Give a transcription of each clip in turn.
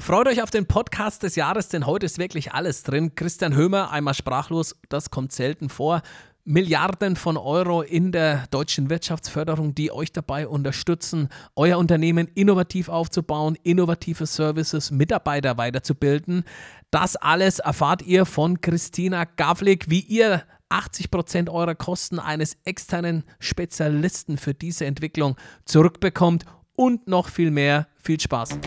Freut euch auf den Podcast des Jahres, denn heute ist wirklich alles drin. Christian Hömer, einmal sprachlos, das kommt selten vor. Milliarden von Euro in der deutschen Wirtschaftsförderung, die euch dabei unterstützen, euer Unternehmen innovativ aufzubauen, innovative Services, Mitarbeiter weiterzubilden. Das alles erfahrt ihr von Christina Gavlik, wie ihr 80 Prozent eurer Kosten eines externen Spezialisten für diese Entwicklung zurückbekommt und noch viel mehr. Viel Spaß!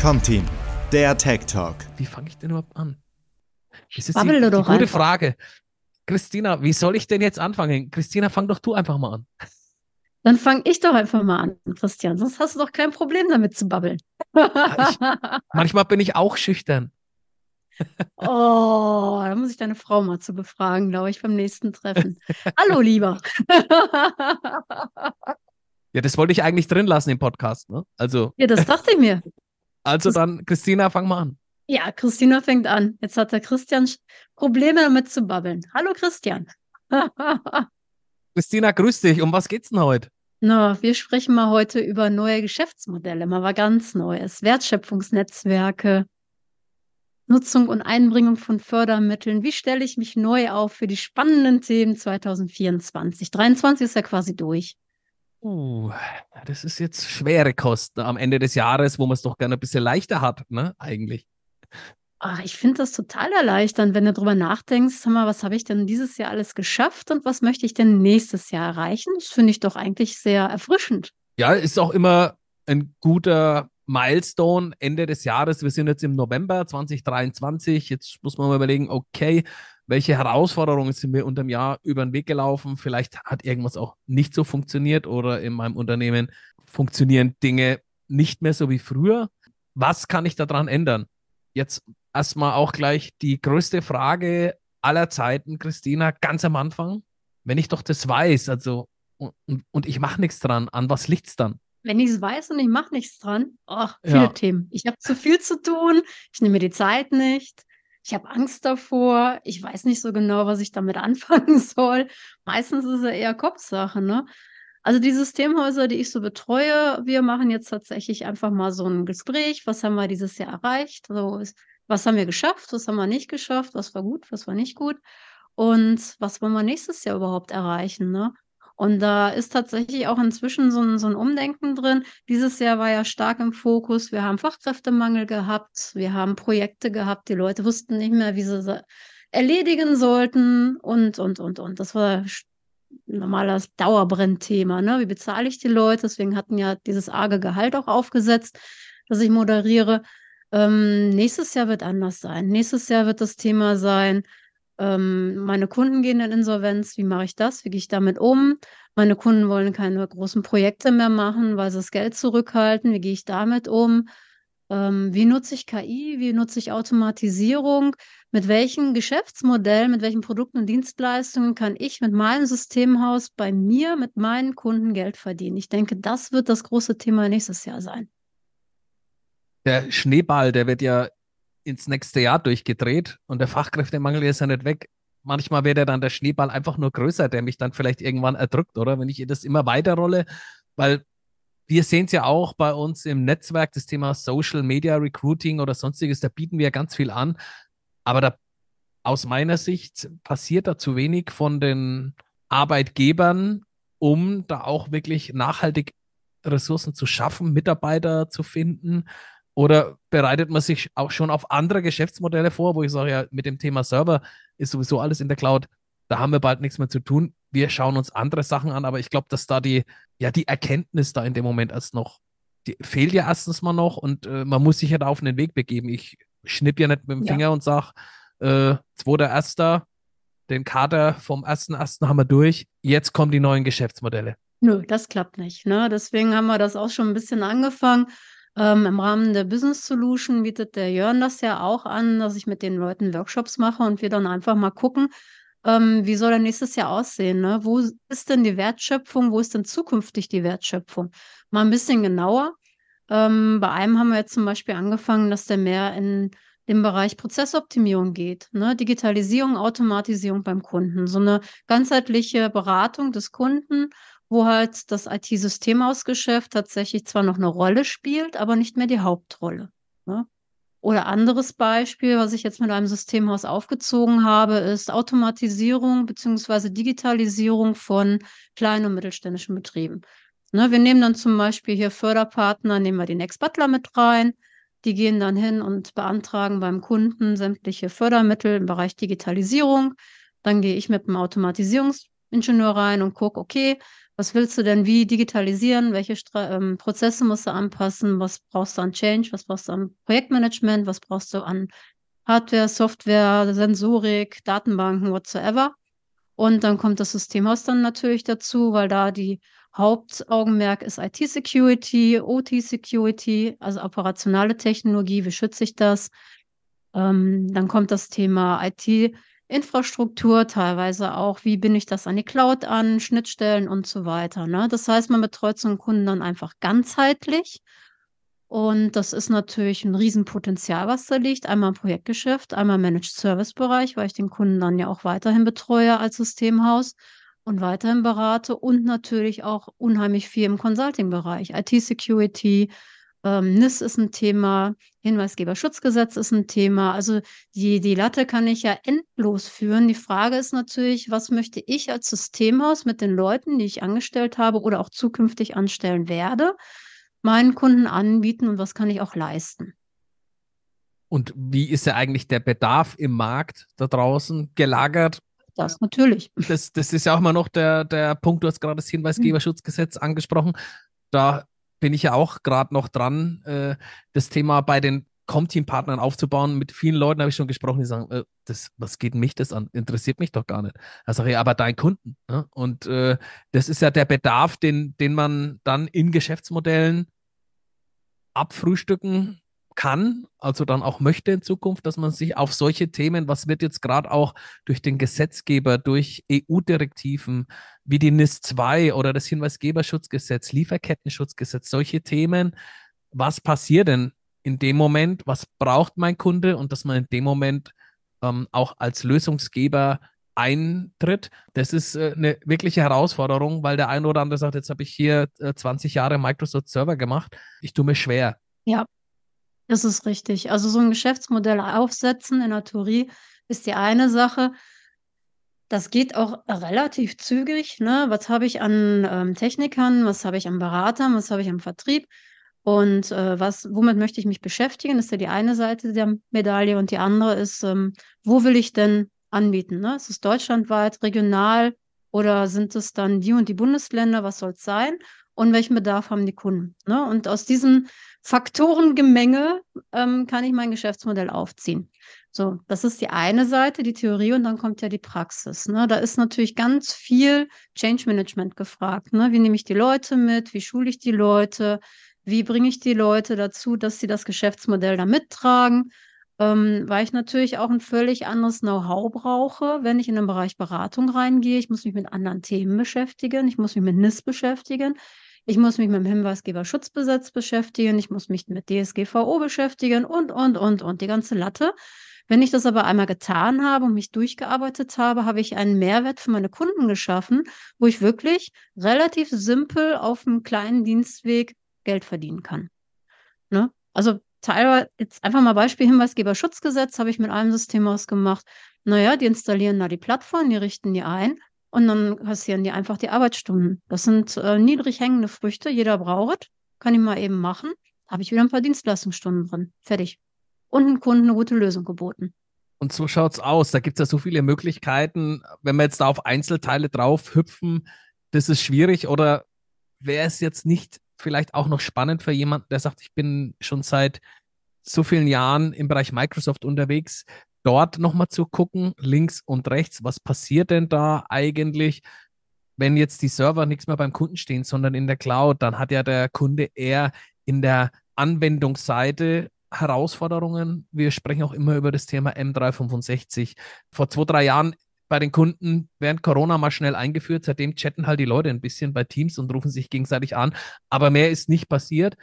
Comteam, der Tech Talk. Wie fange ich denn überhaupt an? Das ist Babbel die, die gute einfach. Frage. Christina, wie soll ich denn jetzt anfangen? Christina, fang doch du einfach mal an. Dann fange ich doch einfach mal an, Christian. Sonst hast du doch kein Problem damit zu babbeln. ich, manchmal bin ich auch schüchtern. Oh, da muss ich deine Frau mal zu befragen, glaube ich, beim nächsten Treffen. Hallo, lieber. ja, das wollte ich eigentlich drin lassen im Podcast, ne? Also. Ja, das dachte ich mir. Also dann, Christina, fang mal an. Ja, Christina fängt an. Jetzt hat der Christian Probleme damit zu babbeln. Hallo Christian. Christina, grüß dich. Um was geht's denn heute? Na, wir sprechen mal heute über neue Geschäftsmodelle, mal was ganz Neues. Wertschöpfungsnetzwerke, Nutzung und Einbringung von Fördermitteln. Wie stelle ich mich neu auf für die spannenden Themen 2024? 2023 ist ja quasi durch. Uh, das ist jetzt schwere Kosten am Ende des Jahres, wo man es doch gerne ein bisschen leichter hat, ne? Eigentlich. Ach, ich finde das total erleichternd, wenn du darüber nachdenkst, sag mal, was habe ich denn dieses Jahr alles geschafft und was möchte ich denn nächstes Jahr erreichen? Das finde ich doch eigentlich sehr erfrischend. Ja, ist auch immer ein guter Milestone Ende des Jahres. Wir sind jetzt im November 2023. Jetzt muss man mal überlegen, okay, welche Herausforderungen sind mir unter dem Jahr über den Weg gelaufen? Vielleicht hat irgendwas auch nicht so funktioniert oder in meinem Unternehmen funktionieren Dinge nicht mehr so wie früher. Was kann ich daran ändern? Jetzt erstmal auch gleich die größte Frage aller Zeiten, Christina, ganz am Anfang. Wenn ich doch das weiß, also und, und ich mache nichts dran, an was liegt es dann? Wenn ich es weiß und ich mache nichts dran, ach, viele ja. Themen. Ich habe zu viel zu tun, ich nehme mir die Zeit nicht, ich habe Angst davor, ich weiß nicht so genau, was ich damit anfangen soll. Meistens ist es eher Kopfsache, ne? Also die Systemhäuser, die ich so betreue, wir machen jetzt tatsächlich einfach mal so ein Gespräch. Was haben wir dieses Jahr erreicht? So, was haben wir geschafft? Was haben wir nicht geschafft? Was war gut? Was war nicht gut? Und was wollen wir nächstes Jahr überhaupt erreichen? Ne? Und da ist tatsächlich auch inzwischen so ein, so ein Umdenken drin. Dieses Jahr war ja stark im Fokus. Wir haben Fachkräftemangel gehabt. Wir haben Projekte gehabt. Die Leute wussten nicht mehr, wie sie erledigen sollten und, und, und, und. Das war normales Dauerbrennthema. Ne? Wie bezahle ich die Leute? Deswegen hatten ja dieses arge Gehalt auch aufgesetzt, das ich moderiere. Ähm, nächstes Jahr wird anders sein. Nächstes Jahr wird das Thema sein, ähm, meine Kunden gehen in Insolvenz, wie mache ich das? Wie gehe ich damit um? Meine Kunden wollen keine großen Projekte mehr machen, weil sie das Geld zurückhalten. Wie gehe ich damit um? Ähm, wie nutze ich KI? Wie nutze ich Automatisierung? Mit welchen Geschäftsmodellen, mit welchen Produkten und Dienstleistungen kann ich mit meinem Systemhaus bei mir, mit meinen Kunden Geld verdienen? Ich denke, das wird das große Thema nächstes Jahr sein. Der Schneeball, der wird ja ins nächste Jahr durchgedreht und der Fachkräftemangel ist ja nicht weg. Manchmal ja dann der Schneeball einfach nur größer, der mich dann vielleicht irgendwann erdrückt, oder? Wenn ich das immer weiter rolle, weil wir sehen es ja auch bei uns im Netzwerk, das Thema Social Media Recruiting oder sonstiges, da bieten wir ganz viel an. Aber da, aus meiner Sicht passiert da zu wenig von den Arbeitgebern, um da auch wirklich nachhaltig Ressourcen zu schaffen, Mitarbeiter zu finden, oder bereitet man sich auch schon auf andere Geschäftsmodelle vor, wo ich sage, ja, mit dem Thema Server ist sowieso alles in der Cloud, da haben wir bald nichts mehr zu tun. Wir schauen uns andere Sachen an, aber ich glaube, dass da die, ja, die Erkenntnis da in dem Moment erst noch, die fehlt ja erstens mal noch und äh, man muss sich ja da auf den Weg begeben. Ich schnipp ja nicht mit dem Finger ja. und sage, äh, 2.1., den Kader vom 1.1. haben wir durch, jetzt kommen die neuen Geschäftsmodelle. Nö, das klappt nicht. Ne? Deswegen haben wir das auch schon ein bisschen angefangen. Ähm, Im Rahmen der Business Solution bietet der Jörn das ja auch an, dass ich mit den Leuten Workshops mache und wir dann einfach mal gucken, ähm, wie soll der nächstes Jahr aussehen? Ne? Wo ist denn die Wertschöpfung? Wo ist denn zukünftig die Wertschöpfung? Mal ein bisschen genauer. Ähm, bei einem haben wir jetzt zum Beispiel angefangen, dass der mehr in den Bereich Prozessoptimierung geht. Ne? Digitalisierung, Automatisierung beim Kunden. So eine ganzheitliche Beratung des Kunden wo halt das IT-Systemhausgeschäft tatsächlich zwar noch eine Rolle spielt, aber nicht mehr die Hauptrolle. Ne? Oder anderes Beispiel, was ich jetzt mit einem Systemhaus aufgezogen habe, ist Automatisierung beziehungsweise Digitalisierung von kleinen und mittelständischen Betrieben. Ne, wir nehmen dann zum Beispiel hier Förderpartner, nehmen wir den Ex-Butler mit rein. Die gehen dann hin und beantragen beim Kunden sämtliche Fördermittel im Bereich Digitalisierung. Dann gehe ich mit dem Automatisierungsingenieur rein und gucke, okay, was willst du denn wie digitalisieren? Welche Stra ähm, Prozesse musst du anpassen? Was brauchst du an Change? Was brauchst du an Projektmanagement? Was brauchst du an Hardware, Software, Sensorik, Datenbanken, whatsoever? Und dann kommt das Systemhaus dann natürlich dazu, weil da die Hauptaugenmerk ist IT-Security, OT-Security, also operationale Technologie. Wie schütze ich das? Ähm, dann kommt das Thema IT- Infrastruktur, teilweise auch, wie binde ich das an die Cloud an, Schnittstellen und so weiter. Ne? Das heißt, man betreut so einen Kunden dann einfach ganzheitlich. Und das ist natürlich ein Riesenpotenzial, was da liegt. Einmal im Projektgeschäft, einmal im Managed Service Bereich, weil ich den Kunden dann ja auch weiterhin betreue als Systemhaus und weiterhin berate und natürlich auch unheimlich viel im Consulting-Bereich, IT-Security, ähm, NIS ist ein Thema, Hinweisgeberschutzgesetz ist ein Thema. Also die, die Latte kann ich ja endlos führen. Die Frage ist natürlich, was möchte ich als Systemhaus mit den Leuten, die ich angestellt habe oder auch zukünftig anstellen werde, meinen Kunden anbieten und was kann ich auch leisten? Und wie ist ja eigentlich der Bedarf im Markt da draußen gelagert? Das natürlich. Das, das ist ja auch immer noch der, der Punkt, du hast gerade das Hinweisgeberschutzgesetz angesprochen. Da bin ich ja auch gerade noch dran, äh, das Thema bei den Com-Team-Partnern aufzubauen. Mit vielen Leuten habe ich schon gesprochen, die sagen, äh, das, was geht mich das an? Interessiert mich doch gar nicht. Da sage ich, aber dein Kunden. Ne? Und äh, das ist ja der Bedarf, den, den man dann in Geschäftsmodellen abfrühstücken kann, also dann auch möchte in Zukunft, dass man sich auf solche Themen, was wird jetzt gerade auch durch den Gesetzgeber, durch EU-Direktiven wie die NIS 2 oder das Hinweisgeberschutzgesetz, Lieferkettenschutzgesetz, solche Themen, was passiert denn in dem Moment, was braucht mein Kunde und dass man in dem Moment ähm, auch als Lösungsgeber eintritt. Das ist äh, eine wirkliche Herausforderung, weil der eine oder andere sagt, jetzt habe ich hier äh, 20 Jahre Microsoft Server gemacht, ich tue mir schwer. Ja, das ist richtig. Also so ein Geschäftsmodell aufsetzen in der Theorie ist die eine Sache. Das geht auch relativ zügig. Ne? Was habe ich an ähm, Technikern, was habe ich an Beratern, was habe ich am Vertrieb und äh, was, womit möchte ich mich beschäftigen? Das ist ja die eine Seite der Medaille und die andere ist, ähm, wo will ich denn anbieten? Ne? Ist es deutschlandweit, regional oder sind es dann die und die Bundesländer? Was soll es sein? Und welchen Bedarf haben die Kunden? Ne? Und aus diesen Faktorengemenge ähm, kann ich mein Geschäftsmodell aufziehen. So, das ist die eine Seite, die Theorie, und dann kommt ja die Praxis. Ne? Da ist natürlich ganz viel Change Management gefragt. Ne? Wie nehme ich die Leute mit? Wie schule ich die Leute? Wie bringe ich die Leute dazu, dass sie das Geschäftsmodell da mittragen? Ähm, weil ich natürlich auch ein völlig anderes Know-how brauche, wenn ich in den Bereich Beratung reingehe. Ich muss mich mit anderen Themen beschäftigen. Ich muss mich mit NIS beschäftigen. Ich muss mich mit dem Hinweisgeberschutzgesetz beschäftigen, ich muss mich mit DSGVO beschäftigen und, und, und, und die ganze Latte. Wenn ich das aber einmal getan habe und mich durchgearbeitet habe, habe ich einen Mehrwert für meine Kunden geschaffen, wo ich wirklich relativ simpel auf einem kleinen Dienstweg Geld verdienen kann. Ne? Also teilweise, jetzt einfach mal Beispiel Hinweisgeberschutzgesetz habe ich mit einem System ausgemacht. Naja, die installieren da die Plattform, die richten die ein und dann kassieren die einfach die Arbeitsstunden. Das sind äh, niedrig hängende Früchte, jeder braucht es, kann ich mal eben machen. Habe ich wieder ein paar Dienstleistungsstunden drin. Fertig. Und einen Kunden eine gute Lösung geboten. Und so schaut es aus. Da gibt es ja so viele Möglichkeiten. Wenn wir jetzt da auf Einzelteile drauf hüpfen, das ist schwierig. Oder wäre es jetzt nicht vielleicht auch noch spannend für jemanden, der sagt, ich bin schon seit so vielen Jahren im Bereich Microsoft unterwegs, dort nochmal zu gucken, links und rechts, was passiert denn da eigentlich, wenn jetzt die Server nichts mehr beim Kunden stehen, sondern in der Cloud, dann hat ja der Kunde eher in der Anwendungsseite Herausforderungen. Wir sprechen auch immer über das Thema M365. Vor zwei, drei Jahren bei den Kunden während Corona mal schnell eingeführt. Seitdem chatten halt die Leute ein bisschen bei Teams und rufen sich gegenseitig an. Aber mehr ist nicht passiert.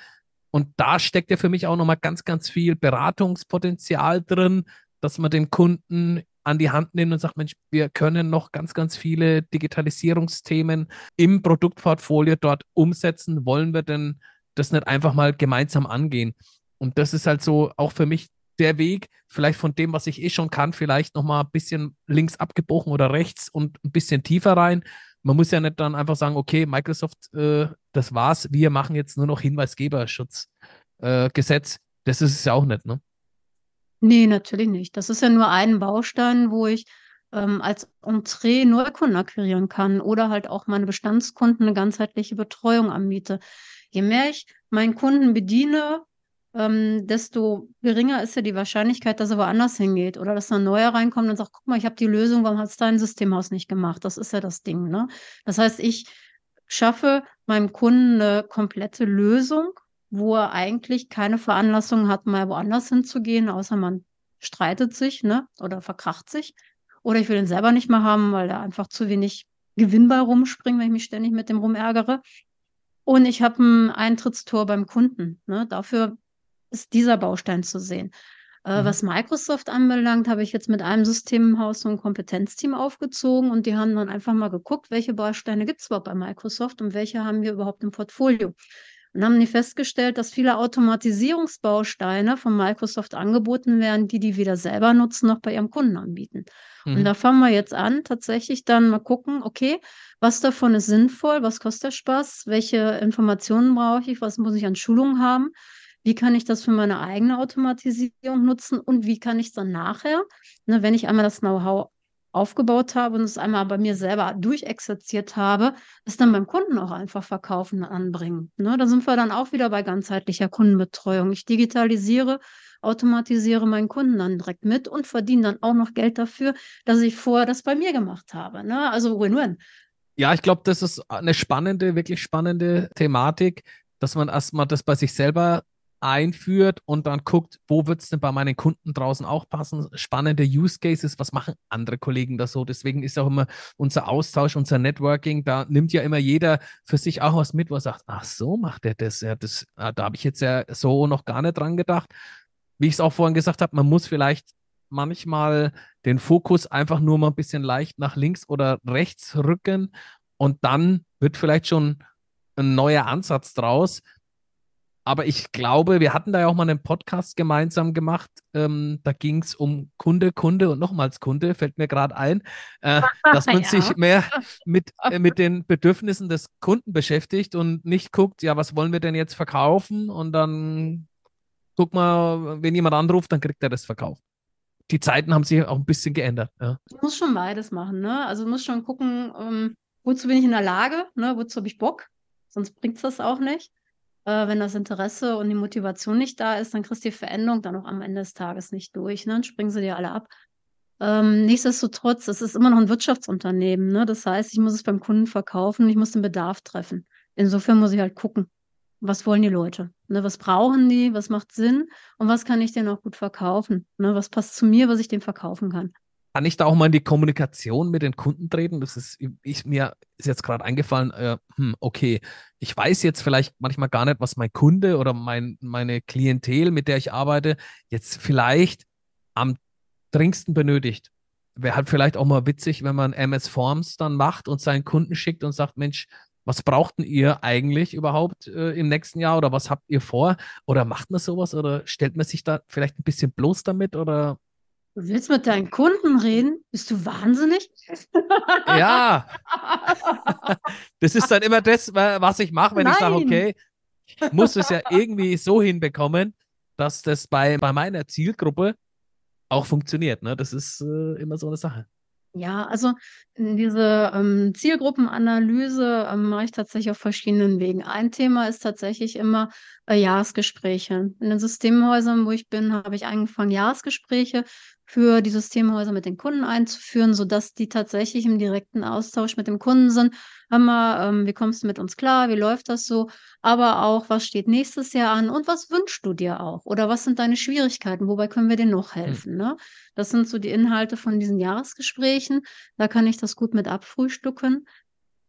Und da steckt ja für mich auch nochmal ganz, ganz viel Beratungspotenzial drin, dass man den Kunden an die Hand nimmt und sagt, Mensch, wir können noch ganz, ganz viele Digitalisierungsthemen im Produktportfolio dort umsetzen. Wollen wir denn das nicht einfach mal gemeinsam angehen? Und das ist halt so auch für mich der Weg, vielleicht von dem, was ich eh schon kann, vielleicht nochmal ein bisschen links abgebogen oder rechts und ein bisschen tiefer rein. Man muss ja nicht dann einfach sagen, okay, Microsoft, äh, das war's, wir machen jetzt nur noch Hinweisgeberschutzgesetz. Äh, das ist es ja auch nicht, ne? Nee, natürlich nicht. Das ist ja nur ein Baustein, wo ich ähm, als Entree Neukunden akquirieren kann oder halt auch meine Bestandskunden eine ganzheitliche Betreuung anbiete. Je mehr ich meinen Kunden bediene, ähm, desto geringer ist ja die Wahrscheinlichkeit, dass er woanders hingeht oder dass ein neuer reinkommt und sagt, guck mal, ich habe die Lösung, warum hat es dein Systemhaus nicht gemacht? Das ist ja das Ding. Ne? Das heißt, ich schaffe meinem Kunden eine komplette Lösung, wo er eigentlich keine Veranlassung hat, mal woanders hinzugehen, außer man streitet sich ne? oder verkracht sich. Oder ich will ihn selber nicht mehr haben, weil er einfach zu wenig gewinnbar rumspringt, wenn ich mich ständig mit dem rumärgere. Und ich habe ein Eintrittstor beim Kunden. Ne? Dafür ist dieser Baustein zu sehen. Äh, mhm. Was Microsoft anbelangt, habe ich jetzt mit einem Systemhaus so ein Kompetenzteam aufgezogen und die haben dann einfach mal geguckt, welche Bausteine gibt es überhaupt bei Microsoft und welche haben wir überhaupt im Portfolio. Und haben die festgestellt, dass viele Automatisierungsbausteine von Microsoft angeboten werden, die die weder selber nutzen noch bei ihrem Kunden anbieten. Mhm. Und da fangen wir jetzt an, tatsächlich dann mal gucken, okay, was davon ist sinnvoll, was kostet der Spaß, welche Informationen brauche ich, was muss ich an Schulungen haben wie kann ich das für meine eigene Automatisierung nutzen und wie kann ich es dann nachher, ne, wenn ich einmal das Know-how aufgebaut habe und es einmal bei mir selber durchexerziert habe, es dann beim Kunden auch einfach verkaufen anbringen. Ne, da sind wir dann auch wieder bei ganzheitlicher Kundenbetreuung. Ich digitalisiere, automatisiere meinen Kunden dann direkt mit und verdiene dann auch noch Geld dafür, dass ich vorher das bei mir gemacht habe. Ne? Also Win-Win. Ja, ich glaube, das ist eine spannende, wirklich spannende Thematik, dass man erstmal das bei sich selber einführt und dann guckt, wo wird es denn bei meinen Kunden draußen auch passen. Spannende Use Cases, was machen andere Kollegen da so? Deswegen ist auch immer unser Austausch, unser Networking, da nimmt ja immer jeder für sich auch was mit, wo er sagt, ach so macht er das. Ja, das ah, da habe ich jetzt ja so noch gar nicht dran gedacht. Wie ich es auch vorhin gesagt habe, man muss vielleicht manchmal den Fokus einfach nur mal ein bisschen leicht nach links oder rechts rücken und dann wird vielleicht schon ein neuer Ansatz draus, aber ich glaube, wir hatten da ja auch mal einen Podcast gemeinsam gemacht. Ähm, da ging es um Kunde, Kunde und nochmals Kunde, fällt mir gerade ein, äh, dass man ja. sich mehr mit, äh, mit den Bedürfnissen des Kunden beschäftigt und nicht guckt, ja, was wollen wir denn jetzt verkaufen? Und dann guck mal, wenn jemand anruft, dann kriegt er das verkauft. Die Zeiten haben sich auch ein bisschen geändert. Ja. Du musst schon beides machen, ne? Also du musst schon gucken, ähm, wozu bin ich in der Lage, ne? wozu habe ich Bock, sonst bringt es das auch nicht. Äh, wenn das Interesse und die Motivation nicht da ist, dann kriegst du die Veränderung dann auch am Ende des Tages nicht durch. Ne? Dann springen sie dir alle ab. Ähm, nichtsdestotrotz, es ist immer noch ein Wirtschaftsunternehmen. Ne? Das heißt, ich muss es beim Kunden verkaufen, ich muss den Bedarf treffen. Insofern muss ich halt gucken, was wollen die Leute? Ne? Was brauchen die? Was macht Sinn? Und was kann ich denn auch gut verkaufen? Ne? Was passt zu mir, was ich dem verkaufen kann? Kann ich da auch mal in die Kommunikation mit den Kunden treten? Das ist, ich, mir ist jetzt gerade eingefallen, äh, hm, okay, ich weiß jetzt vielleicht manchmal gar nicht, was mein Kunde oder mein, meine Klientel, mit der ich arbeite, jetzt vielleicht am dringendsten benötigt. Wäre halt vielleicht auch mal witzig, wenn man MS Forms dann macht und seinen Kunden schickt und sagt, Mensch, was brauchten ihr eigentlich überhaupt äh, im nächsten Jahr oder was habt ihr vor? Oder macht man sowas oder stellt man sich da vielleicht ein bisschen bloß damit oder Du willst mit deinen Kunden reden? Bist du wahnsinnig? Ja. Das ist dann immer das, was ich mache, wenn Nein. ich sage, okay, ich muss es ja irgendwie so hinbekommen, dass das bei, bei meiner Zielgruppe auch funktioniert. Ne? Das ist äh, immer so eine Sache. Ja, also diese ähm, Zielgruppenanalyse ähm, mache ich tatsächlich auf verschiedenen Wegen. Ein Thema ist tatsächlich immer äh, Jahresgespräche. In den Systemhäusern, wo ich bin, habe ich angefangen, Jahresgespräche für die Systemhäuser mit den Kunden einzuführen, sodass die tatsächlich im direkten Austausch mit dem Kunden sind. Hör mal, ähm, wie kommst du mit uns klar? Wie läuft das so? Aber auch, was steht nächstes Jahr an und was wünschst du dir auch? Oder was sind deine Schwierigkeiten? Wobei können wir dir noch hm. helfen? Hm. Ne? Das sind so die Inhalte von diesen Jahresgesprächen. Da kann ich das gut mit abfrühstücken.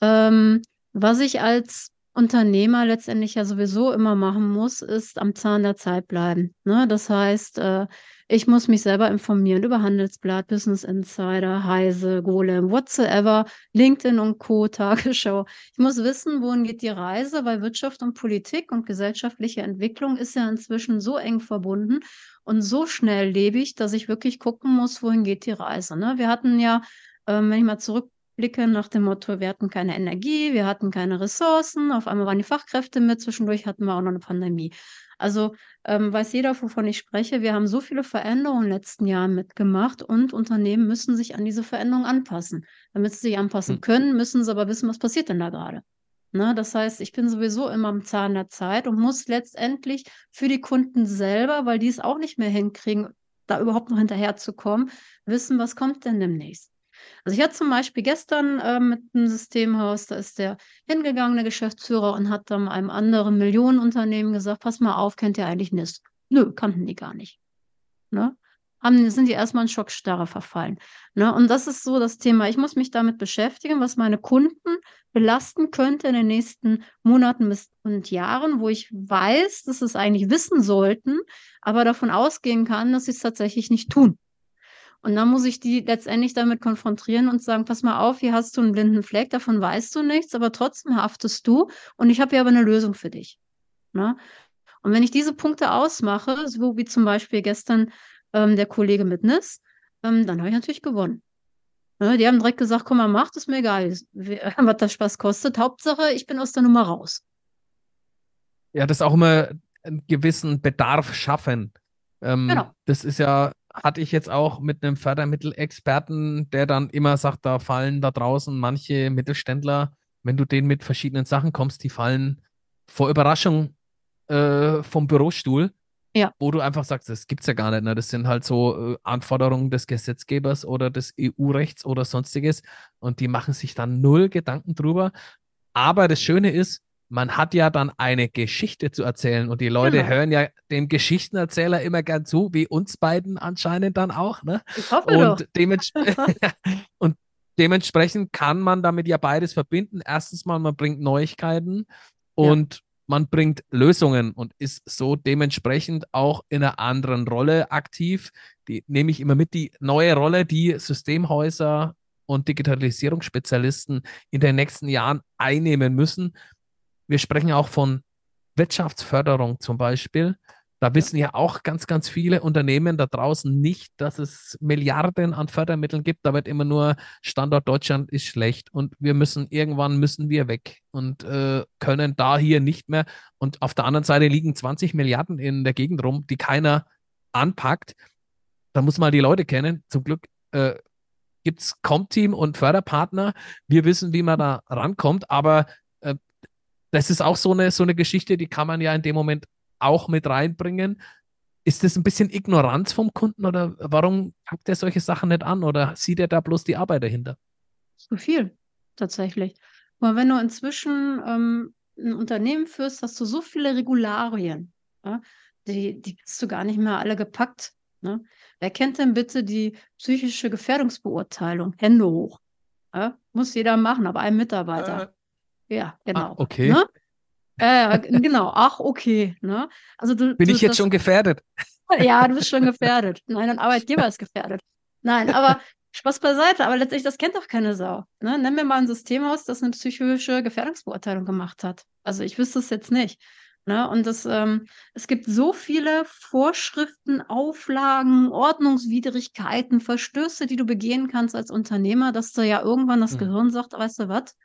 Ähm, was ich als Unternehmer letztendlich ja sowieso immer machen muss, ist am Zahn der Zeit bleiben. Ne? Das heißt, äh, ich muss mich selber informieren über Handelsblatt, Business Insider, Heise, Golem, whatsoever, LinkedIn und Co., Tagesschau. Ich muss wissen, wohin geht die Reise, weil Wirtschaft und Politik und gesellschaftliche Entwicklung ist ja inzwischen so eng verbunden und so schnelllebig, dass ich wirklich gucken muss, wohin geht die Reise. Ne? Wir hatten ja, ähm, wenn ich mal zurück Blicke nach dem Motto, wir hatten keine Energie, wir hatten keine Ressourcen, auf einmal waren die Fachkräfte mit, zwischendurch hatten wir auch noch eine Pandemie. Also ähm, weiß jeder, wovon ich spreche. Wir haben so viele Veränderungen in den letzten Jahren mitgemacht und Unternehmen müssen sich an diese Veränderungen anpassen. Damit sie sich anpassen hm. können, müssen sie aber wissen, was passiert denn da gerade. Ne? Das heißt, ich bin sowieso immer am Zahn der Zeit und muss letztendlich für die Kunden selber, weil die es auch nicht mehr hinkriegen, da überhaupt noch hinterherzukommen, wissen, was kommt denn demnächst. Also ich hatte zum Beispiel gestern äh, mit einem Systemhaus, da ist der hingegangene Geschäftsführer und hat dann einem anderen Millionenunternehmen gesagt, pass mal auf, kennt ihr eigentlich NIST? Nö, kannten die gar nicht. Ne? Haben, sind die erstmal in Schockstarre verfallen. Ne? Und das ist so das Thema. Ich muss mich damit beschäftigen, was meine Kunden belasten könnte in den nächsten Monaten und Jahren, wo ich weiß, dass sie es eigentlich wissen sollten, aber davon ausgehen kann, dass sie es tatsächlich nicht tun. Und dann muss ich die letztendlich damit konfrontieren und sagen, pass mal auf, hier hast du einen blinden Fleck, davon weißt du nichts, aber trotzdem haftest du und ich habe hier aber eine Lösung für dich. Ne? Und wenn ich diese Punkte ausmache, so wie zum Beispiel gestern ähm, der Kollege mit NIS, ähm, dann habe ich natürlich gewonnen. Ne? Die haben direkt gesagt, komm mal, mach, das mir egal, was das Spaß kostet. Hauptsache, ich bin aus der Nummer raus. Ja, das auch immer einen gewissen Bedarf schaffen. Ähm, genau. Das ist ja hatte ich jetzt auch mit einem Fördermittelexperten, der dann immer sagt, da fallen da draußen manche Mittelständler, wenn du denen mit verschiedenen Sachen kommst, die fallen vor Überraschung äh, vom Bürostuhl. Ja. Wo du einfach sagst, das gibt es ja gar nicht. Ne? Das sind halt so äh, Anforderungen des Gesetzgebers oder des EU-Rechts oder sonstiges. Und die machen sich dann null Gedanken drüber. Aber das Schöne ist, man hat ja dann eine Geschichte zu erzählen und die Leute genau. hören ja dem Geschichtenerzähler immer gern zu, wie uns beiden anscheinend dann auch. Ne? Ich hoffe und, doch. Dements und dementsprechend kann man damit ja beides verbinden. Erstens mal, man bringt Neuigkeiten und ja. man bringt Lösungen und ist so dementsprechend auch in einer anderen Rolle aktiv. Die nehme ich immer mit, die neue Rolle, die Systemhäuser und Digitalisierungsspezialisten in den nächsten Jahren einnehmen müssen wir sprechen auch von Wirtschaftsförderung zum Beispiel. Da wissen ja auch ganz, ganz viele Unternehmen da draußen nicht, dass es Milliarden an Fördermitteln gibt. Da wird immer nur Standort Deutschland ist schlecht und wir müssen irgendwann müssen wir weg und äh, können da hier nicht mehr. Und auf der anderen Seite liegen 20 Milliarden in der Gegend rum, die keiner anpackt. Da muss man die Leute kennen. Zum Glück äh, gibt es Comteam und Förderpartner. Wir wissen, wie man da rankommt, aber das ist auch so eine, so eine Geschichte, die kann man ja in dem Moment auch mit reinbringen. Ist das ein bisschen Ignoranz vom Kunden oder warum packt er solche Sachen nicht an oder sieht er da bloß die Arbeit dahinter? Zu viel, tatsächlich. Aber wenn du inzwischen ähm, ein Unternehmen führst, hast du so viele Regularien, ja? die, die hast du gar nicht mehr alle gepackt. Ne? Wer kennt denn bitte die psychische Gefährdungsbeurteilung? Hände hoch. Ja? Muss jeder machen, aber ein Mitarbeiter. Ja, ah, genau. Ah, okay. Ne? Äh, genau, ach, okay. Ne? Also du, Bin du, ich jetzt das, schon gefährdet? Ja, du bist schon gefährdet. Nein, ein Arbeitgeber ist gefährdet. Nein, aber Spaß beiseite, aber letztlich, das kennt doch keine Sau. Ne? Nenn mir mal ein System aus, das eine psychische Gefährdungsbeurteilung gemacht hat. Also ich wüsste es jetzt nicht. Ne? Und das, ähm, es gibt so viele Vorschriften, Auflagen, Ordnungswidrigkeiten, Verstöße, die du begehen kannst als Unternehmer, dass da ja irgendwann das mhm. Gehirn sagt, weißt du was,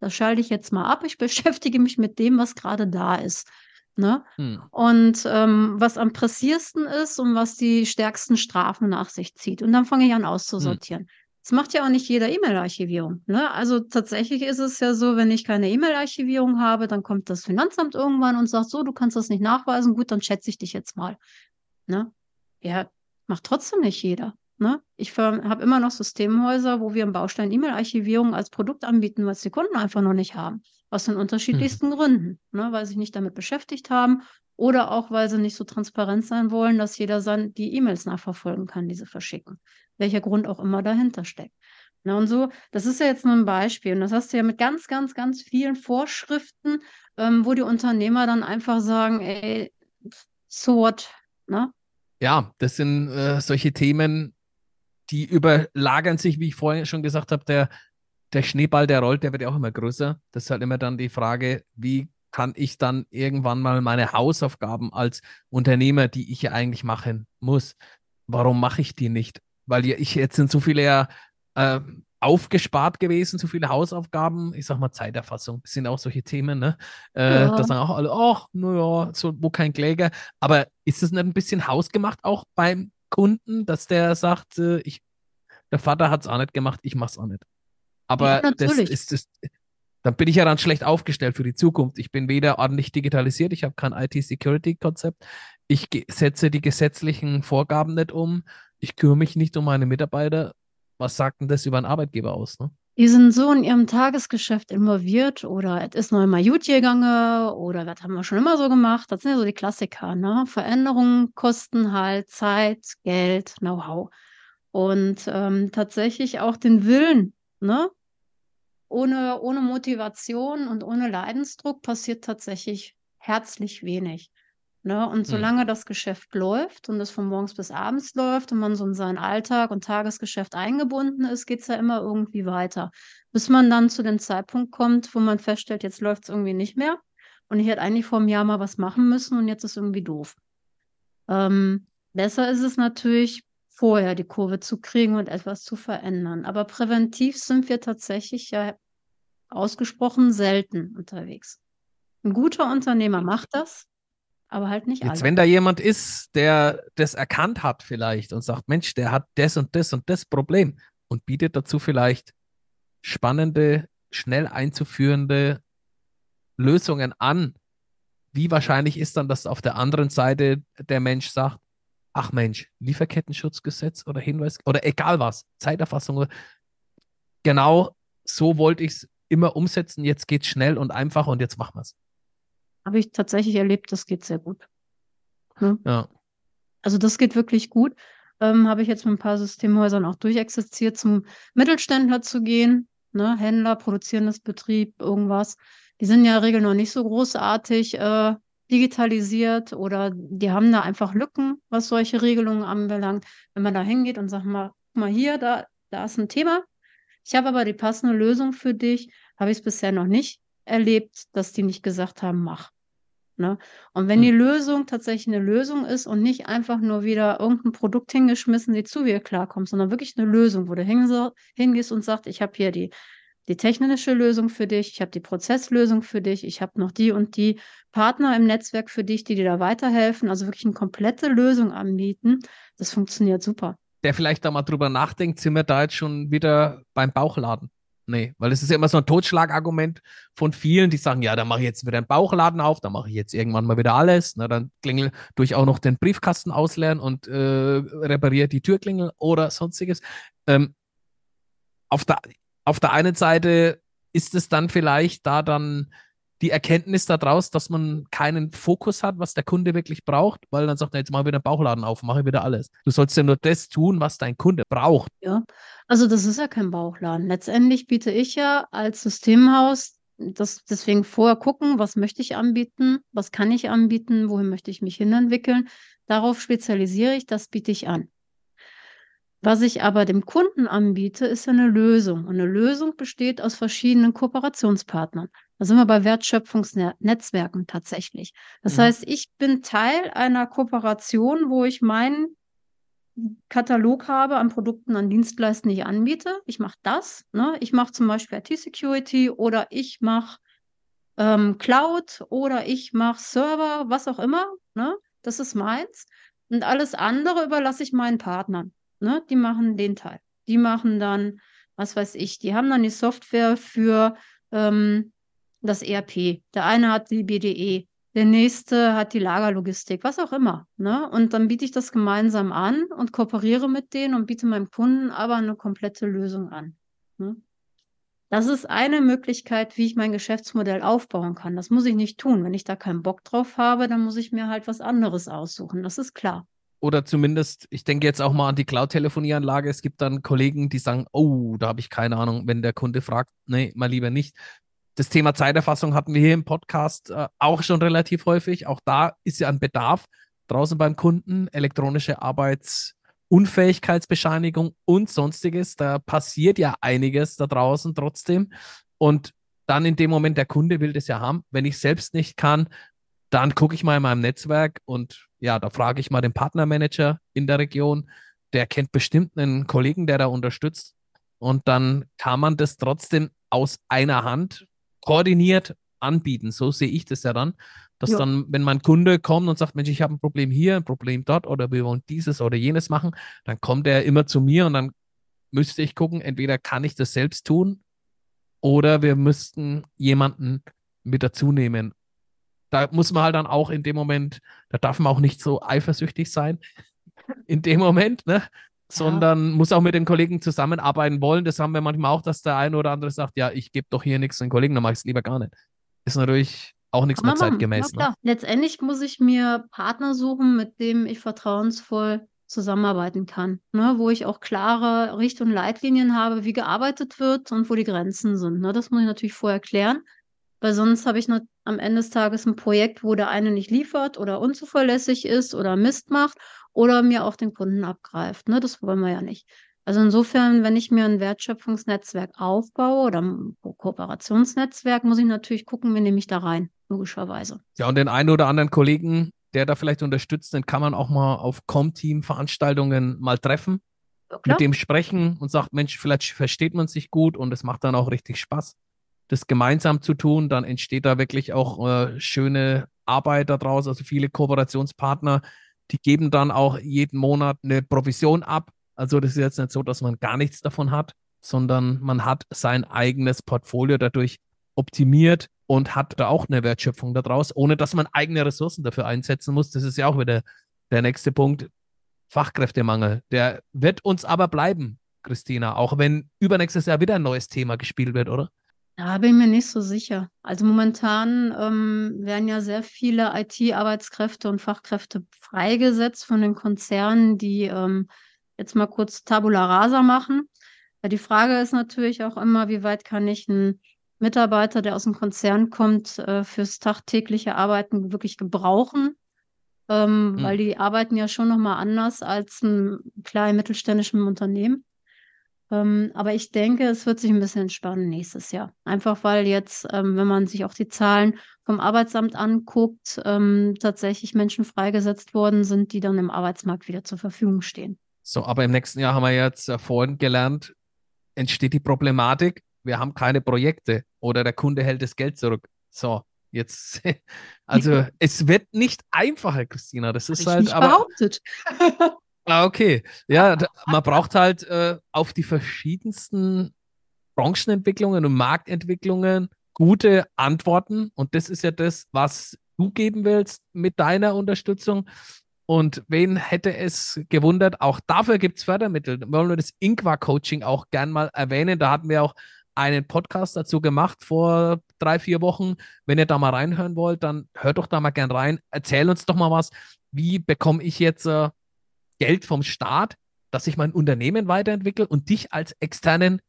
das schalte ich jetzt mal ab. Ich beschäftige mich mit dem, was gerade da ist. Ne? Hm. Und ähm, was am pressiersten ist und was die stärksten Strafen nach sich zieht. Und dann fange ich an auszusortieren. Hm. Das macht ja auch nicht jeder E-Mail-Archivierung. Ne? Also tatsächlich ist es ja so, wenn ich keine E-Mail-Archivierung habe, dann kommt das Finanzamt irgendwann und sagt, so, du kannst das nicht nachweisen, gut, dann schätze ich dich jetzt mal. Ne? Ja, macht trotzdem nicht jeder. Ne? Ich habe immer noch Systemhäuser, wo wir im Baustein E-Mail-Archivierung als Produkt anbieten, was die Kunden einfach noch nicht haben. Aus den unterschiedlichsten mhm. Gründen. Ne? Weil sie sich nicht damit beschäftigt haben oder auch, weil sie nicht so transparent sein wollen, dass jeder dann die E-Mails nachverfolgen kann, die sie verschicken. Welcher Grund auch immer dahinter steckt. Na, und so, das ist ja jetzt nur ein Beispiel. Und das hast du ja mit ganz, ganz, ganz vielen Vorschriften, ähm, wo die Unternehmer dann einfach sagen, ey, so what, ne? Ja, das sind äh, solche Themen, die überlagern sich, wie ich vorhin schon gesagt habe, der, der Schneeball, der rollt, der wird ja auch immer größer. Das ist halt immer dann die Frage, wie kann ich dann irgendwann mal meine Hausaufgaben als Unternehmer, die ich ja eigentlich machen muss, warum mache ich die nicht? Weil ich jetzt sind so viele ja äh, aufgespart gewesen, so viele Hausaufgaben, ich sag mal Zeiterfassung, das sind auch solche Themen, ne? Äh, ja. Da sagen auch alle, ach, naja, so, wo kein Kläger. Aber ist das nicht ein bisschen hausgemacht auch beim Kunden, dass der sagt, äh, ich, der Vater hat es auch nicht gemacht, ich mach's auch nicht. Aber ja, das ist das, dann bin ich ja dann schlecht aufgestellt für die Zukunft. Ich bin weder ordentlich digitalisiert, ich habe kein IT-Security-Konzept, ich setze die gesetzlichen Vorgaben nicht um, ich kümmere mich nicht um meine Mitarbeiter. Was sagt denn das über einen Arbeitgeber aus? Ne? Die sind so in ihrem Tagesgeschäft involviert oder es ist noch immer gut gegangen oder das haben wir schon immer so gemacht. Das sind ja so die Klassiker. Ne? Veränderungen kosten halt Zeit, Geld, Know-how. Und ähm, tatsächlich auch den Willen, ne? ohne, ohne Motivation und ohne Leidensdruck passiert tatsächlich herzlich wenig. Ne? Und hm. solange mhm. das Geschäft läuft und es von morgens bis abends läuft und man so in seinen Alltag und Tagesgeschäft eingebunden ist, geht es ja immer irgendwie weiter. Bis man dann zu dem Zeitpunkt kommt, wo man feststellt, jetzt läuft es irgendwie nicht mehr. Und ich hätte eigentlich vor einem Jahr mal was machen müssen und jetzt ist irgendwie doof. Ähm, besser ist es natürlich, vorher die Kurve zu kriegen und etwas zu verändern. Aber präventiv sind wir tatsächlich ja ausgesprochen selten unterwegs. Ein guter Unternehmer macht das, aber halt nicht Jetzt, alle. wenn da jemand ist, der das erkannt hat vielleicht und sagt, Mensch, der hat das und das und das Problem und bietet dazu vielleicht spannende, schnell einzuführende Lösungen an, wie wahrscheinlich ist dann, dass auf der anderen Seite der Mensch sagt, ach Mensch, Lieferkettenschutzgesetz oder Hinweis oder egal was, Zeiterfassung. Genau so wollte ich es immer umsetzen. Jetzt geht es schnell und einfach und jetzt machen wir es. Habe ich tatsächlich erlebt, das geht sehr gut. Ne? Ja. Also das geht wirklich gut. Ähm, habe ich jetzt mit ein paar Systemhäusern auch durchexerziert, zum Mittelständler zu gehen. Ne? Händler, produzierendes Betrieb, irgendwas. Die sind ja in der Regel noch nicht so großartig. Äh, digitalisiert oder die haben da einfach Lücken, was solche Regelungen anbelangt. Wenn man da hingeht und sagt mal, guck mal hier, da, da ist ein Thema. Ich habe aber die passende Lösung für dich. Habe ich es bisher noch nicht erlebt, dass die nicht gesagt haben, mach. Ne? Und wenn hm. die Lösung tatsächlich eine Lösung ist und nicht einfach nur wieder irgendein Produkt hingeschmissen, die zu dir klarkommt, sondern wirklich eine Lösung, wo du hingehst und sagst, ich habe hier die die technische Lösung für dich, ich habe die Prozesslösung für dich, ich habe noch die und die Partner im Netzwerk für dich, die dir da weiterhelfen, also wirklich eine komplette Lösung anbieten. Das funktioniert super. Der vielleicht da mal drüber nachdenkt, sind wir da jetzt schon wieder beim Bauchladen? Nee, weil es ist ja immer so ein Totschlagargument von vielen, die sagen, ja, dann mache ich jetzt wieder einen Bauchladen auf, dann mache ich jetzt irgendwann mal wieder alles. Na, dann klingel durch auch noch den Briefkasten ausleeren und äh, repariere die Türklingel oder sonstiges. Ähm, auf der, auf der einen Seite ist es dann vielleicht da dann die Erkenntnis daraus, dass man keinen Fokus hat, was der Kunde wirklich braucht, weil dann sagt er, jetzt mal wieder einen Bauchladen auf, mache wieder alles. Du sollst ja nur das tun, was dein Kunde braucht. Ja, also das ist ja kein Bauchladen. Letztendlich biete ich ja als Systemhaus das deswegen vorher gucken, was möchte ich anbieten, was kann ich anbieten, wohin möchte ich mich hinentwickeln. Darauf spezialisiere ich, das biete ich an. Was ich aber dem Kunden anbiete, ist eine Lösung. Und eine Lösung besteht aus verschiedenen Kooperationspartnern. Da sind wir bei Wertschöpfungsnetzwerken tatsächlich. Das mhm. heißt, ich bin Teil einer Kooperation, wo ich meinen Katalog habe an Produkten, an Dienstleistungen, die ich anbiete. Ich mache das. Ne? Ich mache zum Beispiel IT-Security oder ich mache ähm, Cloud oder ich mache Server, was auch immer. Ne? Das ist meins. Und alles andere überlasse ich meinen Partnern ne, die machen den Teil. Die machen dann, was weiß ich, die haben dann die Software für ähm, das ERP. Der eine hat die BDE, der nächste hat die Lagerlogistik, was auch immer. Ne? Und dann biete ich das gemeinsam an und kooperiere mit denen und biete meinem Kunden aber eine komplette Lösung an. Ne? Das ist eine Möglichkeit, wie ich mein Geschäftsmodell aufbauen kann. Das muss ich nicht tun. Wenn ich da keinen Bock drauf habe, dann muss ich mir halt was anderes aussuchen. Das ist klar. oder zumindest, ich denke jetzt auch mal an die Cloud-Telefonieanlage. Es gibt dann Kollegen, die sagen, oh, da habe ich keine Ahnung, wenn der Kunde fragt, nee, mal lieber nicht. Das Thema Zeiterfassung hatten wir hier im Podcast äh, auch schon relativ häufig. Auch da ist ja ein Bedarf draußen beim Kunden, elektronische Arbeitsunfähigkeitsbescheinigung und sonstiges. Da passiert ja einiges da draußen trotzdem. Und dann in dem Moment, der Kunde will das ja haben. Wenn ich selbst nicht kann, dann gucke ich mal in meinem Netzwerk und ja, da frage ich mal den Partnermanager in der Region. Der kennt bestimmt einen Kollegen, der da unterstützt. Und dann kann man das trotzdem aus einer Hand koordiniert anbieten. So sehe ich das ja dann. Dass ja. dann, wenn mein Kunde kommt und sagt, Mensch, ich habe ein Problem hier, ein Problem dort oder wir wollen dieses oder jenes machen, dann kommt er immer zu mir und dann müsste ich gucken, entweder kann ich das selbst tun oder wir müssten jemanden mit dazu nehmen da muss man halt dann auch in dem Moment, da darf man auch nicht so eifersüchtig sein in dem Moment, ne? Sondern ja. muss auch mit den Kollegen zusammenarbeiten wollen. Das haben wir manchmal auch, dass der eine oder andere sagt, ja, ich gebe doch hier nichts den Kollegen, dann mache ich es lieber gar nicht. Ist natürlich auch nichts mehr zeitgemäß. Ne? Letztendlich muss ich mir Partner suchen, mit dem ich vertrauensvoll zusammenarbeiten kann, ne? wo ich auch klare Richt- und Leitlinien habe, wie gearbeitet wird und wo die Grenzen sind. Ne? Das muss ich natürlich vorher klären. Weil sonst habe ich noch am Ende des Tages ein Projekt, wo der eine nicht liefert oder unzuverlässig ist oder Mist macht oder mir auch den Kunden abgreift. Ne? Das wollen wir ja nicht. Also insofern, wenn ich mir ein Wertschöpfungsnetzwerk aufbaue oder ein Kooperationsnetzwerk, muss ich natürlich gucken, wen nehme ich da rein, logischerweise. Ja, und den einen oder anderen Kollegen, der da vielleicht unterstützt, den kann man auch mal auf Com-Team-Veranstaltungen mal treffen, ja, mit dem sprechen und sagt, Mensch, vielleicht versteht man sich gut und es macht dann auch richtig Spaß das gemeinsam zu tun, dann entsteht da wirklich auch äh, schöne Arbeit daraus. Also viele Kooperationspartner, die geben dann auch jeden Monat eine Provision ab. Also das ist jetzt nicht so, dass man gar nichts davon hat, sondern man hat sein eigenes Portfolio dadurch optimiert und hat da auch eine Wertschöpfung daraus, ohne dass man eigene Ressourcen dafür einsetzen muss. Das ist ja auch wieder der nächste Punkt. Fachkräftemangel. Der wird uns aber bleiben, Christina, auch wenn übernächstes Jahr wieder ein neues Thema gespielt wird, oder? Da bin ich mir nicht so sicher. Also momentan ähm, werden ja sehr viele IT-Arbeitskräfte und Fachkräfte freigesetzt von den Konzernen, die ähm, jetzt mal kurz Tabula Rasa machen. Ja, die Frage ist natürlich auch immer, wie weit kann ich einen Mitarbeiter, der aus dem Konzern kommt, äh, fürs tagtägliche Arbeiten wirklich gebrauchen? Ähm, hm. Weil die arbeiten ja schon nochmal anders als ein kleinen mittelständischen Unternehmen. Ähm, aber ich denke, es wird sich ein bisschen entspannen nächstes Jahr. Einfach weil jetzt, ähm, wenn man sich auch die Zahlen vom Arbeitsamt anguckt, ähm, tatsächlich Menschen freigesetzt worden sind, die dann im Arbeitsmarkt wieder zur Verfügung stehen. So, aber im nächsten Jahr haben wir jetzt äh, vorhin gelernt, entsteht die Problematik, wir haben keine Projekte oder der Kunde hält das Geld zurück. So, jetzt, also es wird nicht einfacher, Christina. Das ist Hab halt, ich nicht aber. Behauptet. Ah, okay. Ja, man braucht halt äh, auf die verschiedensten Branchenentwicklungen und Marktentwicklungen gute Antworten. Und das ist ja das, was du geben willst mit deiner Unterstützung. Und wen hätte es gewundert? Auch dafür gibt es Fördermittel. Wir wollen das Inqua-Coaching auch gern mal erwähnen. Da hatten wir auch einen Podcast dazu gemacht vor drei, vier Wochen. Wenn ihr da mal reinhören wollt, dann hört doch da mal gern rein. Erzähl uns doch mal was. Wie bekomme ich jetzt äh, Geld vom Staat, dass ich mein Unternehmen weiterentwickle und dich als externen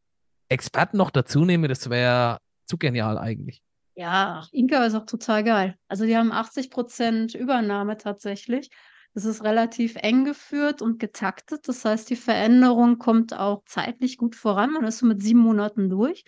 Experten noch dazu nehme, das wäre zu genial eigentlich. Ja, Inka ist auch total geil. Also die haben 80 Prozent Übernahme tatsächlich. Das ist relativ eng geführt und getaktet. Das heißt, die Veränderung kommt auch zeitlich gut voran. Man ist so mit sieben Monaten durch.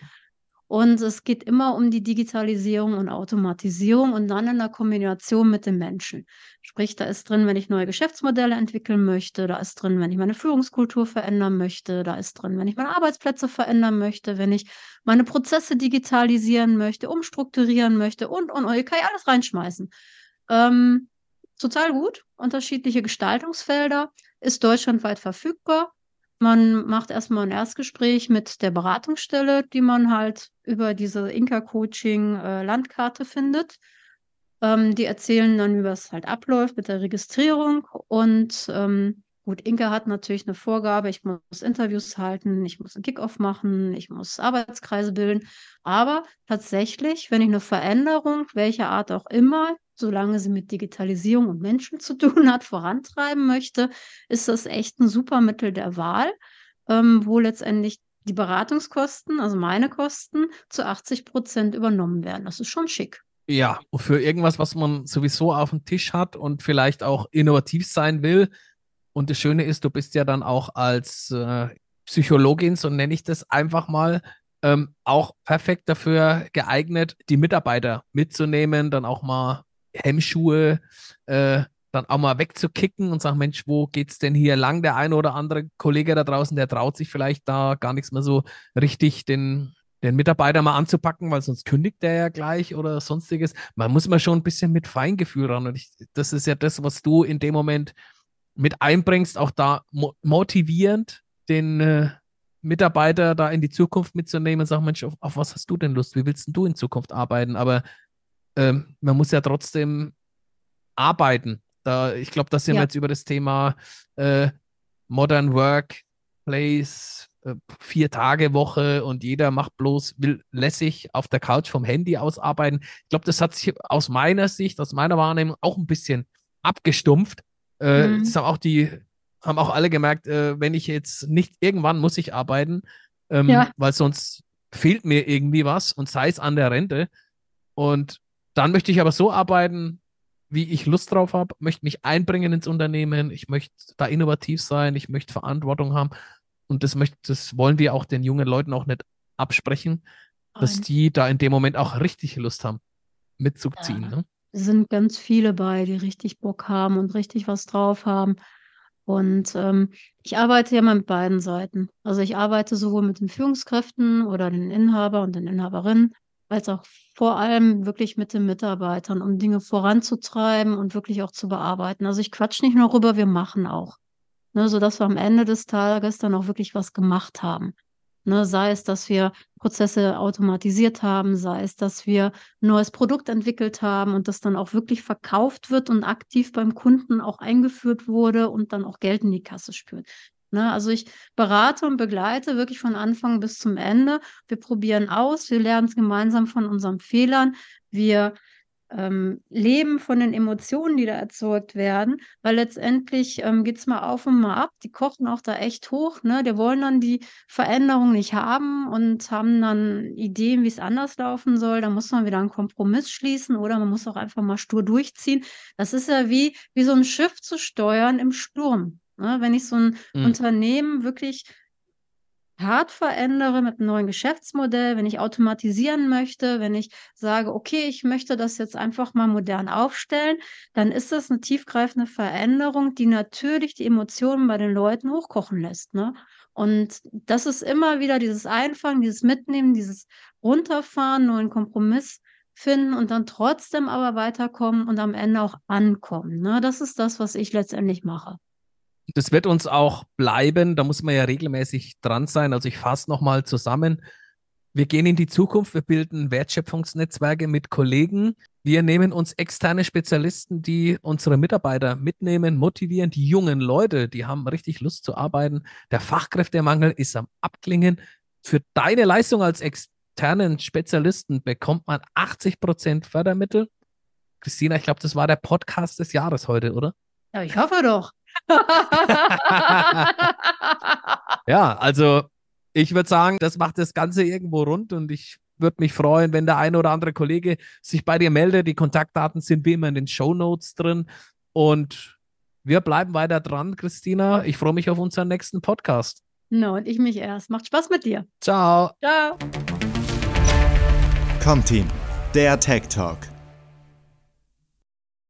Und es geht immer um die Digitalisierung und Automatisierung und dann in der Kombination mit den Menschen. Sprich, da ist drin, wenn ich neue Geschäftsmodelle entwickeln möchte, da ist drin, wenn ich meine Führungskultur verändern möchte, da ist drin, wenn ich meine Arbeitsplätze verändern möchte, wenn ich meine Prozesse digitalisieren möchte, umstrukturieren möchte und, und, und, ich kann ja alles reinschmeißen. Ähm, total gut, unterschiedliche Gestaltungsfelder, ist deutschlandweit verfügbar man macht erstmal ein Erstgespräch mit der Beratungsstelle, die man halt über diese Inka-Coaching-Landkarte äh, findet. Ähm, die erzählen dann, wie es halt abläuft mit der Registrierung und ähm, Gut, Inke hat natürlich eine Vorgabe, ich muss Interviews halten, ich muss einen Kickoff machen, ich muss Arbeitskreise bilden. Aber tatsächlich, wenn ich eine Veränderung, welcher Art auch immer, solange sie mit Digitalisierung und Menschen zu tun hat, vorantreiben möchte, ist das echt ein super Mittel der Wahl, ähm, wo letztendlich die Beratungskosten, also meine Kosten, zu 80 Prozent übernommen werden. Das ist schon schick. Ja, für irgendwas, was man sowieso auf dem Tisch hat und vielleicht auch innovativ sein will, und das Schöne ist, du bist ja dann auch als äh, Psychologin, so nenne ich das einfach mal, ähm, auch perfekt dafür geeignet, die Mitarbeiter mitzunehmen, dann auch mal Hemmschuhe, äh, dann auch mal wegzukicken und sagen, Mensch, wo geht's denn hier lang? Der eine oder andere Kollege da draußen, der traut sich vielleicht da gar nichts mehr so richtig den, den Mitarbeiter mal anzupacken, weil sonst kündigt der ja gleich oder sonstiges. Man muss mal schon ein bisschen mit Feingefühl ran. Und ich, das ist ja das, was du in dem Moment mit einbringst, auch da mo motivierend den äh, Mitarbeiter da in die Zukunft mitzunehmen und sagen, Mensch, auf, auf, was hast du denn Lust? Wie willst du in Zukunft arbeiten? Aber ähm, man muss ja trotzdem arbeiten. Da, ich glaube, da sind ja. wir jetzt über das Thema äh, Modern Workplace, äh, vier Tage Woche und jeder macht bloß, will lässig auf der Couch vom Handy aus arbeiten. Ich glaube, das hat sich aus meiner Sicht, aus meiner Wahrnehmung auch ein bisschen abgestumpft. Äh, mhm. Das haben auch die, haben auch alle gemerkt, äh, wenn ich jetzt nicht, irgendwann muss ich arbeiten, ähm, ja. weil sonst fehlt mir irgendwie was und sei es an der Rente. Und dann möchte ich aber so arbeiten, wie ich Lust drauf habe, möchte mich einbringen ins Unternehmen, ich möchte da innovativ sein, ich möchte Verantwortung haben. Und das möchte, das wollen wir auch den jungen Leuten auch nicht absprechen, dass die da in dem Moment auch richtig Lust haben, mitzuziehen. Ja. Ne? sind ganz viele bei, die richtig Bock haben und richtig was drauf haben. Und ähm, ich arbeite ja mal mit beiden Seiten. Also ich arbeite sowohl mit den Führungskräften oder den Inhaber und den Inhaberinnen, als auch vor allem wirklich mit den Mitarbeitern, um Dinge voranzutreiben und wirklich auch zu bearbeiten. Also ich quatsch nicht nur rüber, wir machen auch. Ne, sodass wir am Ende des Tages dann auch wirklich was gemacht haben. Ne, sei es, dass wir Prozesse automatisiert haben, sei es, dass wir ein neues Produkt entwickelt haben und das dann auch wirklich verkauft wird und aktiv beim Kunden auch eingeführt wurde und dann auch Geld in die Kasse spürt. Ne, also ich berate und begleite wirklich von Anfang bis zum Ende. Wir probieren aus, wir lernen es gemeinsam von unseren Fehlern. Wir ähm, leben von den Emotionen, die da erzeugt werden, weil letztendlich ähm, geht es mal auf und mal ab. Die kochen auch da echt hoch, ne? Die wollen dann die Veränderung nicht haben und haben dann Ideen, wie es anders laufen soll. Da muss man wieder einen Kompromiss schließen oder man muss auch einfach mal stur durchziehen. Das ist ja wie, wie so ein Schiff zu steuern im Sturm. Ne? Wenn ich so ein mhm. Unternehmen wirklich hart verändere mit einem neuen Geschäftsmodell, wenn ich automatisieren möchte, wenn ich sage, okay, ich möchte das jetzt einfach mal modern aufstellen, dann ist das eine tiefgreifende Veränderung, die natürlich die Emotionen bei den Leuten hochkochen lässt. Ne? Und das ist immer wieder dieses Einfangen, dieses Mitnehmen, dieses Runterfahren, nur einen Kompromiss finden und dann trotzdem aber weiterkommen und am Ende auch ankommen. Ne? Das ist das, was ich letztendlich mache. Das wird uns auch bleiben. Da muss man ja regelmäßig dran sein. Also ich fasse nochmal zusammen. Wir gehen in die Zukunft. Wir bilden Wertschöpfungsnetzwerke mit Kollegen. Wir nehmen uns externe Spezialisten, die unsere Mitarbeiter mitnehmen, motivieren. Die jungen Leute, die haben richtig Lust zu arbeiten. Der Fachkräftemangel ist am Abklingen. Für deine Leistung als externen Spezialisten bekommt man 80 Prozent Fördermittel. Christina, ich glaube, das war der Podcast des Jahres heute, oder? Ja, ich hoffe doch. ja, also ich würde sagen, das macht das Ganze irgendwo rund und ich würde mich freuen, wenn der eine oder andere Kollege sich bei dir meldet. Die Kontaktdaten sind wie immer in den Show Notes drin und wir bleiben weiter dran, Christina. Ich freue mich auf unseren nächsten Podcast. No, und ich mich erst. Macht Spaß mit dir. Ciao. Ciao. Komm, Team, der Tech Talk.